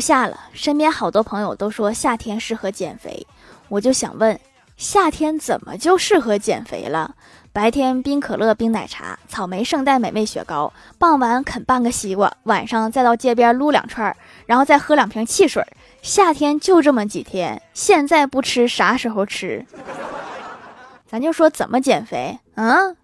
不下了身边好多朋友都说夏天适合减肥。我就想问夏天怎么就适合减肥了？白天冰可乐冰奶茶草莓圣代美味雪糕傍晚啃半个西瓜晚上再到街边撸两串然后再喝两瓶汽水夏天就这么几天现在不吃啥时候吃？咱就说怎么减肥嗯？